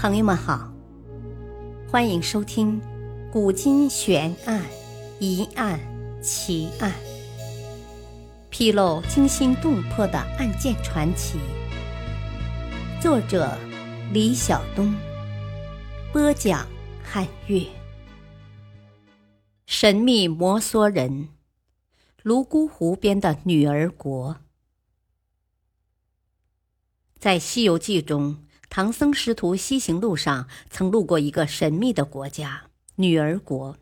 朋友们好，欢迎收听《古今悬案、疑案、奇案》，披露惊心动魄的案件传奇。作者：李晓东，播讲：汉月。神秘摩梭人，泸沽湖边的女儿国，在《西游记》中。唐僧师徒西行路上，曾路过一个神秘的国家——女儿国。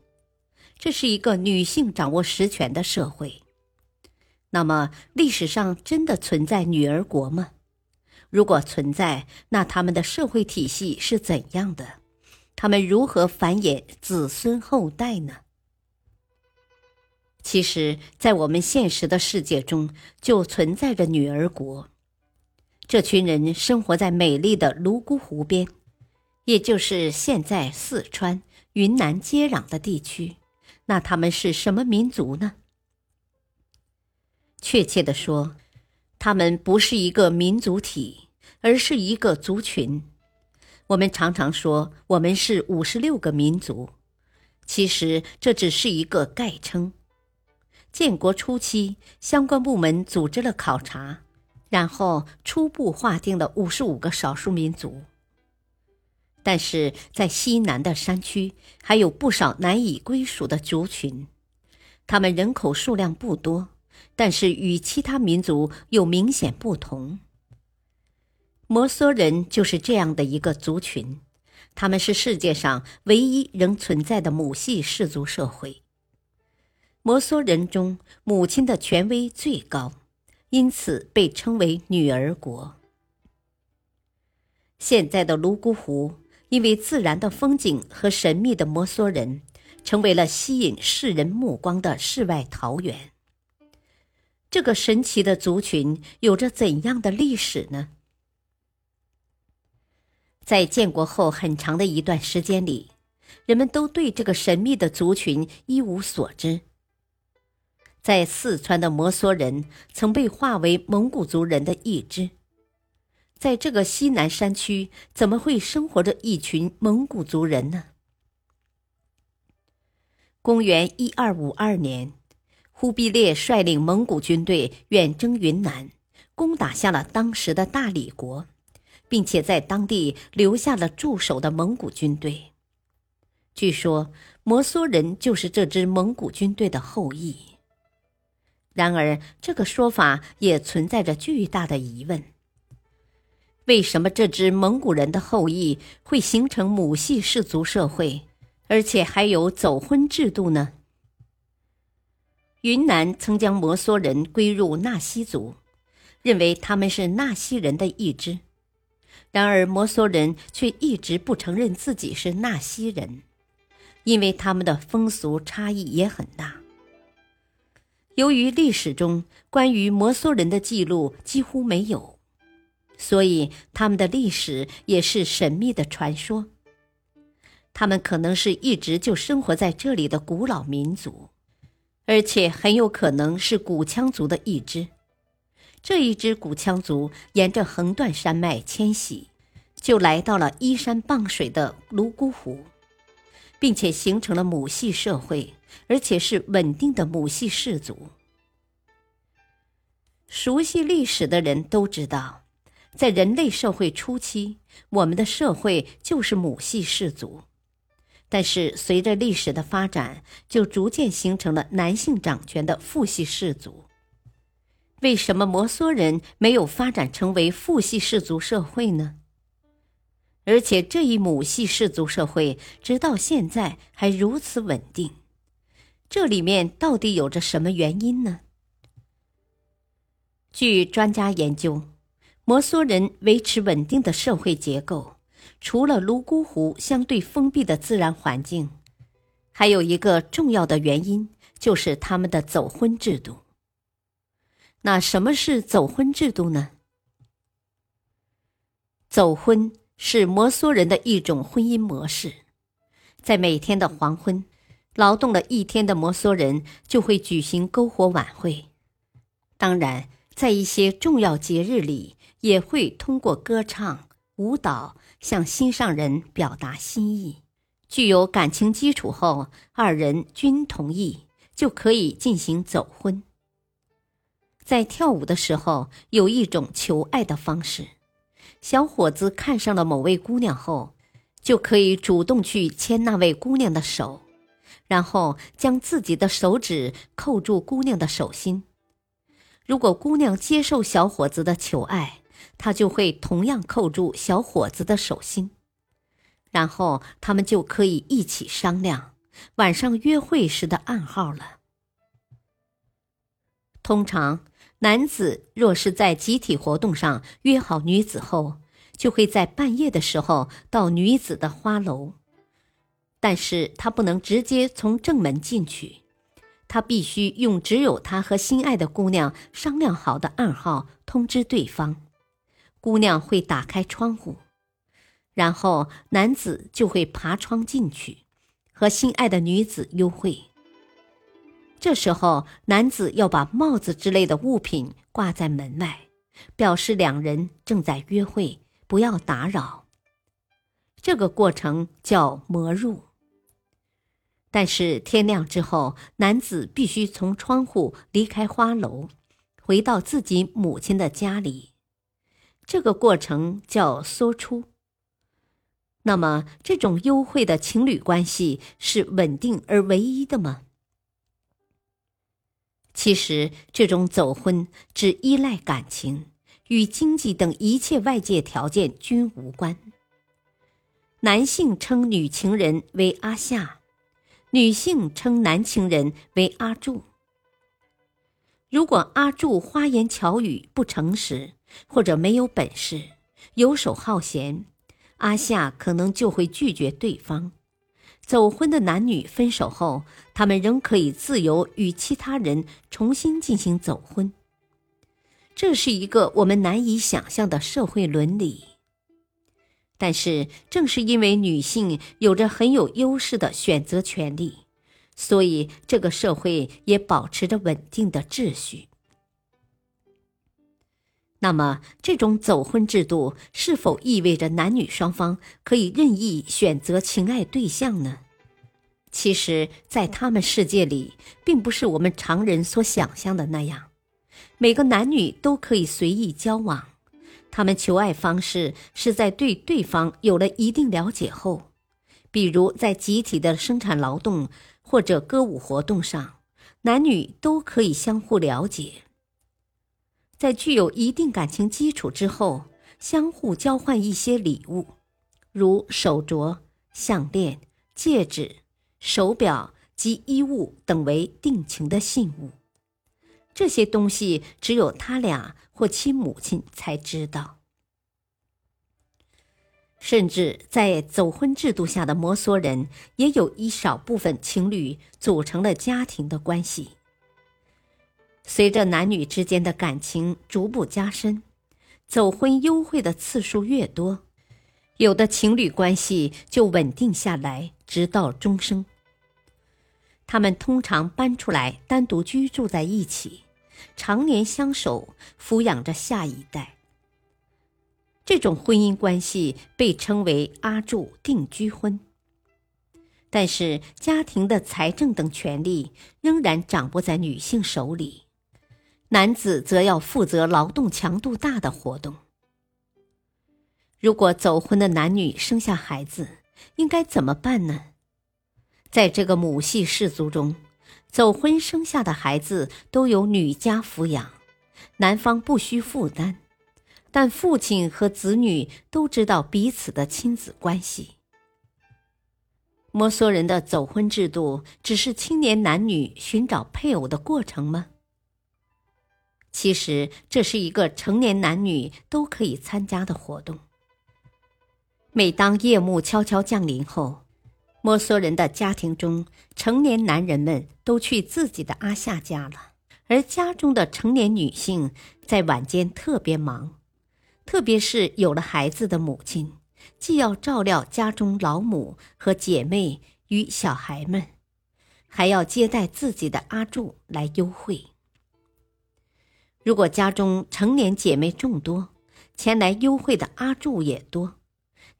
这是一个女性掌握实权的社会。那么，历史上真的存在女儿国吗？如果存在，那他们的社会体系是怎样的？他们如何繁衍子孙后代呢？其实，在我们现实的世界中，就存在着女儿国。这群人生活在美丽的泸沽湖边，也就是现在四川、云南接壤的地区。那他们是什么民族呢？确切的说，他们不是一个民族体，而是一个族群。我们常常说我们是五十六个民族，其实这只是一个概称。建国初期，相关部门组织了考察。然后初步划定了五十五个少数民族，但是在西南的山区还有不少难以归属的族群，他们人口数量不多，但是与其他民族有明显不同。摩梭人就是这样的一个族群，他们是世界上唯一仍存在的母系氏族社会。摩梭人中，母亲的权威最高。因此被称为女儿国。现在的泸沽湖，因为自然的风景和神秘的摩梭人，成为了吸引世人目光的世外桃源。这个神奇的族群有着怎样的历史呢？在建国后很长的一段时间里，人们都对这个神秘的族群一无所知。在四川的摩梭人曾被划为蒙古族人的一支，在这个西南山区，怎么会生活着一群蒙古族人呢？公元一二五二年，忽必烈率领蒙古军队远征云南，攻打下了当时的大理国，并且在当地留下了驻守的蒙古军队。据说，摩梭人就是这支蒙古军队的后裔。然而，这个说法也存在着巨大的疑问：为什么这支蒙古人的后裔会形成母系氏族社会，而且还有走婚制度呢？云南曾将摩梭人归入纳西族，认为他们是纳西人的一支。然而，摩梭人却一直不承认自己是纳西人，因为他们的风俗差异也很大。由于历史中关于摩梭人的记录几乎没有，所以他们的历史也是神秘的传说。他们可能是一直就生活在这里的古老民族，而且很有可能是古羌族的一支。这一支古羌族沿着横断山脉迁徙，就来到了依山傍水的泸沽湖。并且形成了母系社会，而且是稳定的母系氏族。熟悉历史的人都知道，在人类社会初期，我们的社会就是母系氏族。但是随着历史的发展，就逐渐形成了男性掌权的父系氏族。为什么摩梭人没有发展成为父系氏族社会呢？而且这一母系氏族社会直到现在还如此稳定，这里面到底有着什么原因呢？据专家研究，摩梭人维持稳定的社会结构，除了泸沽湖相对封闭的自然环境，还有一个重要的原因就是他们的走婚制度。那什么是走婚制度呢？走婚。是摩梭人的一种婚姻模式，在每天的黄昏，劳动了一天的摩梭人就会举行篝火晚会。当然，在一些重要节日里，也会通过歌唱、舞蹈向心上人表达心意。具有感情基础后，二人均同意，就可以进行走婚。在跳舞的时候，有一种求爱的方式：小伙子看上了某位姑娘后，就可以主动去牵那位姑娘的手，然后将自己的手指扣住姑娘的手心。如果姑娘接受小伙子的求爱，他就会同样扣住小伙子的手心。然后他们就可以一起商量晚上约会时的暗号了。通常，男子若是在集体活动上约好女子后，就会在半夜的时候到女子的花楼，但是他不能直接从正门进去，他必须用只有他和心爱的姑娘商量好的暗号通知对方，姑娘会打开窗户。然后男子就会爬窗进去，和心爱的女子幽会。这时候，男子要把帽子之类的物品挂在门外，表示两人正在约会，不要打扰。这个过程叫魔入。但是天亮之后，男子必须从窗户离开花楼，回到自己母亲的家里。这个过程叫缩出。那么，这种优惠的情侣关系是稳定而唯一的吗？其实，这种走婚只依赖感情，与经济等一切外界条件均无关。男性称女情人为阿夏，女性称男情人为阿柱。如果阿柱花言巧语、不诚实，或者没有本事、游手好闲。阿夏可能就会拒绝对方。走婚的男女分手后，他们仍可以自由与其他人重新进行走婚。这是一个我们难以想象的社会伦理。但是，正是因为女性有着很有优势的选择权利，所以这个社会也保持着稳定的秩序。那么，这种走婚制度是否意味着男女双方可以任意选择情爱对象呢？其实，在他们世界里，并不是我们常人所想象的那样。每个男女都可以随意交往，他们求爱方式是在对对方有了一定了解后，比如在集体的生产劳动或者歌舞活动上，男女都可以相互了解。在具有一定感情基础之后，相互交换一些礼物，如手镯、项链、戒指、手表及衣物等为定情的信物。这些东西只有他俩或亲母亲才知道。甚至在走婚制度下的摩梭人，也有一少部分情侣组成了家庭的关系。随着男女之间的感情逐步加深，走婚优惠的次数越多，有的情侣关系就稳定下来，直到终生。他们通常搬出来单独居住在一起，常年相守，抚养着下一代。这种婚姻关系被称为阿住定居婚。但是，家庭的财政等权利仍然掌握在女性手里。男子则要负责劳动强度大的活动。如果走婚的男女生下孩子，应该怎么办呢？在这个母系氏族中，走婚生下的孩子都由女家抚养，男方不需负担，但父亲和子女都知道彼此的亲子关系。摩梭人的走婚制度只是青年男女寻找配偶的过程吗？其实这是一个成年男女都可以参加的活动。每当夜幕悄悄降临后，摩梭人的家庭中，成年男人们都去自己的阿夏家了，而家中的成年女性在晚间特别忙，特别是有了孩子的母亲，既要照料家中老母和姐妹与小孩们，还要接待自己的阿柱来幽会。如果家中成年姐妹众多，前来幽会的阿柱也多，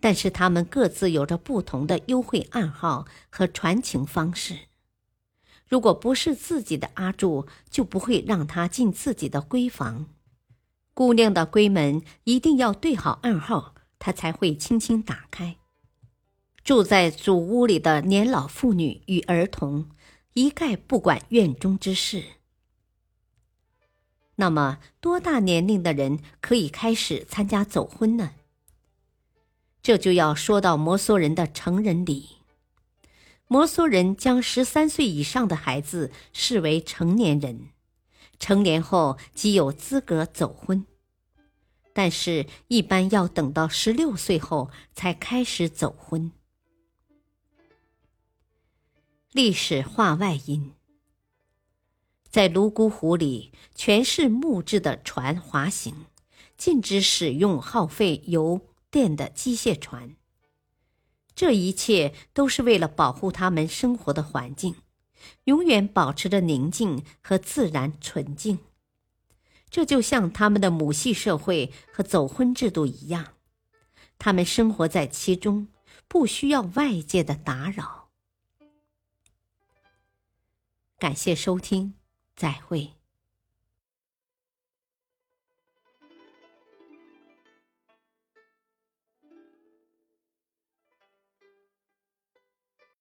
但是他们各自有着不同的幽会暗号和传情方式。如果不是自己的阿柱，就不会让他进自己的闺房。姑娘的闺门一定要对好暗号，他才会轻轻打开。住在主屋里的年老妇女与儿童，一概不管院中之事。那么多大年龄的人可以开始参加走婚呢？这就要说到摩梭人的成人礼。摩梭人将十三岁以上的孩子视为成年人，成年后即有资格走婚，但是，一般要等到十六岁后才开始走婚。历史话外音：在泸沽湖里，全是木质的船滑行，禁止使用耗费油电的机械船。这一切都是为了保护他们生活的环境，永远保持着宁静和自然纯净。这就像他们的母系社会和走婚制度一样，他们生活在其中，不需要外界的打扰。感谢收听，再会。